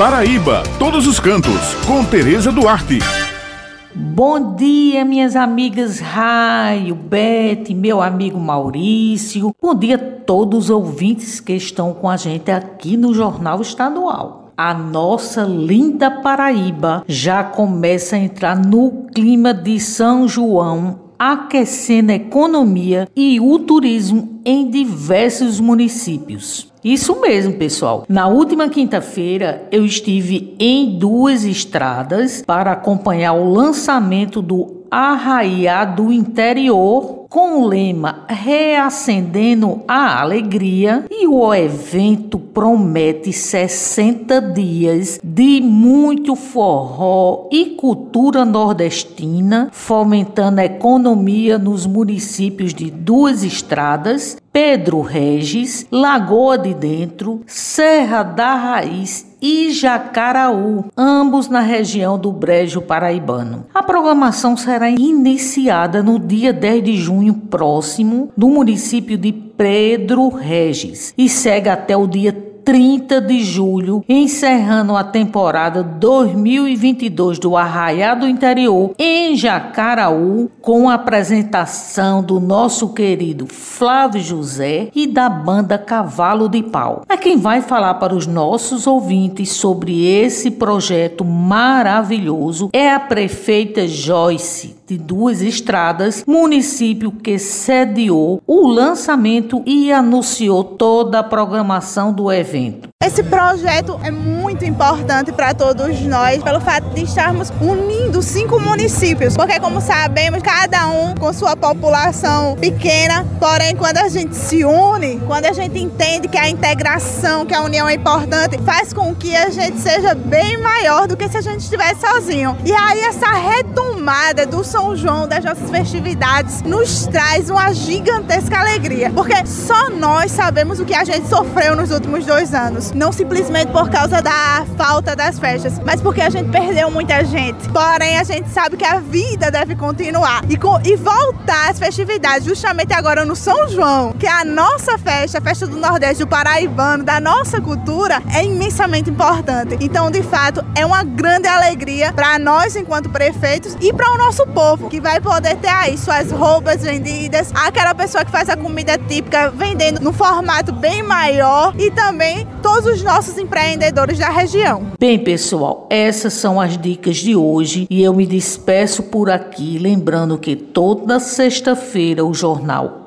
Paraíba, todos os cantos, com Tereza Duarte. Bom dia, minhas amigas Raio, Bete, meu amigo Maurício. Bom dia a todos os ouvintes que estão com a gente aqui no Jornal Estadual. A nossa linda Paraíba já começa a entrar no clima de São João aquecendo a economia e o turismo em diversos municípios. Isso mesmo, pessoal. Na última quinta-feira, eu estive em duas estradas para acompanhar o lançamento do Arraiá do Interior com o lema Reacendendo a Alegria e o evento promete 60 dias de muito forró e cultura nordestina, fomentando a economia nos municípios de Duas Estradas, Pedro Regis, Lagoa de Dentro, Serra da Raiz e Jacaraú, ambos na região do Brejo Paraibano. A programação será iniciada no dia 10 de junho próximo, no município de Pedro Regis, e segue até o dia 30 de julho, encerrando a temporada 2022 do Arraiá do Interior em Jacaraú, com a apresentação do nosso querido Flávio José e da banda Cavalo de Pau. É quem vai falar para os nossos ouvintes sobre esse projeto maravilhoso é a prefeita Joyce de Duas Estradas, município que sediou o lançamento e anunciou toda a programação do evento. Esse projeto é muito importante para todos nós, pelo fato de estarmos unindo cinco municípios, porque, como sabemos, cada um com sua população pequena, porém, quando a gente se une, quando a gente entende que a integração, que a união é importante, faz com que a gente seja bem maior do que se a gente estivesse sozinho. E aí, essa retomada do São João, das nossas festividades, nos traz uma gigantesca alegria, porque só nós sabemos o que a gente sofreu nos últimos dois anos não simplesmente por causa da falta das festas, mas porque a gente perdeu muita gente. Porém, a gente sabe que a vida deve continuar e, com, e voltar às festividades, justamente agora no São João, que é a nossa festa, a festa do Nordeste, do Paraibano, da nossa cultura, é imensamente importante. Então, de fato, é uma grande alegria para nós, enquanto prefeitos, e para o nosso povo, que vai poder ter aí suas roupas vendidas, aquela pessoa que faz a comida típica vendendo no formato bem maior e também todos os nossos empreendedores da região. Bem, pessoal, essas são as dicas de hoje e eu me despeço por aqui, lembrando que toda sexta-feira o jornal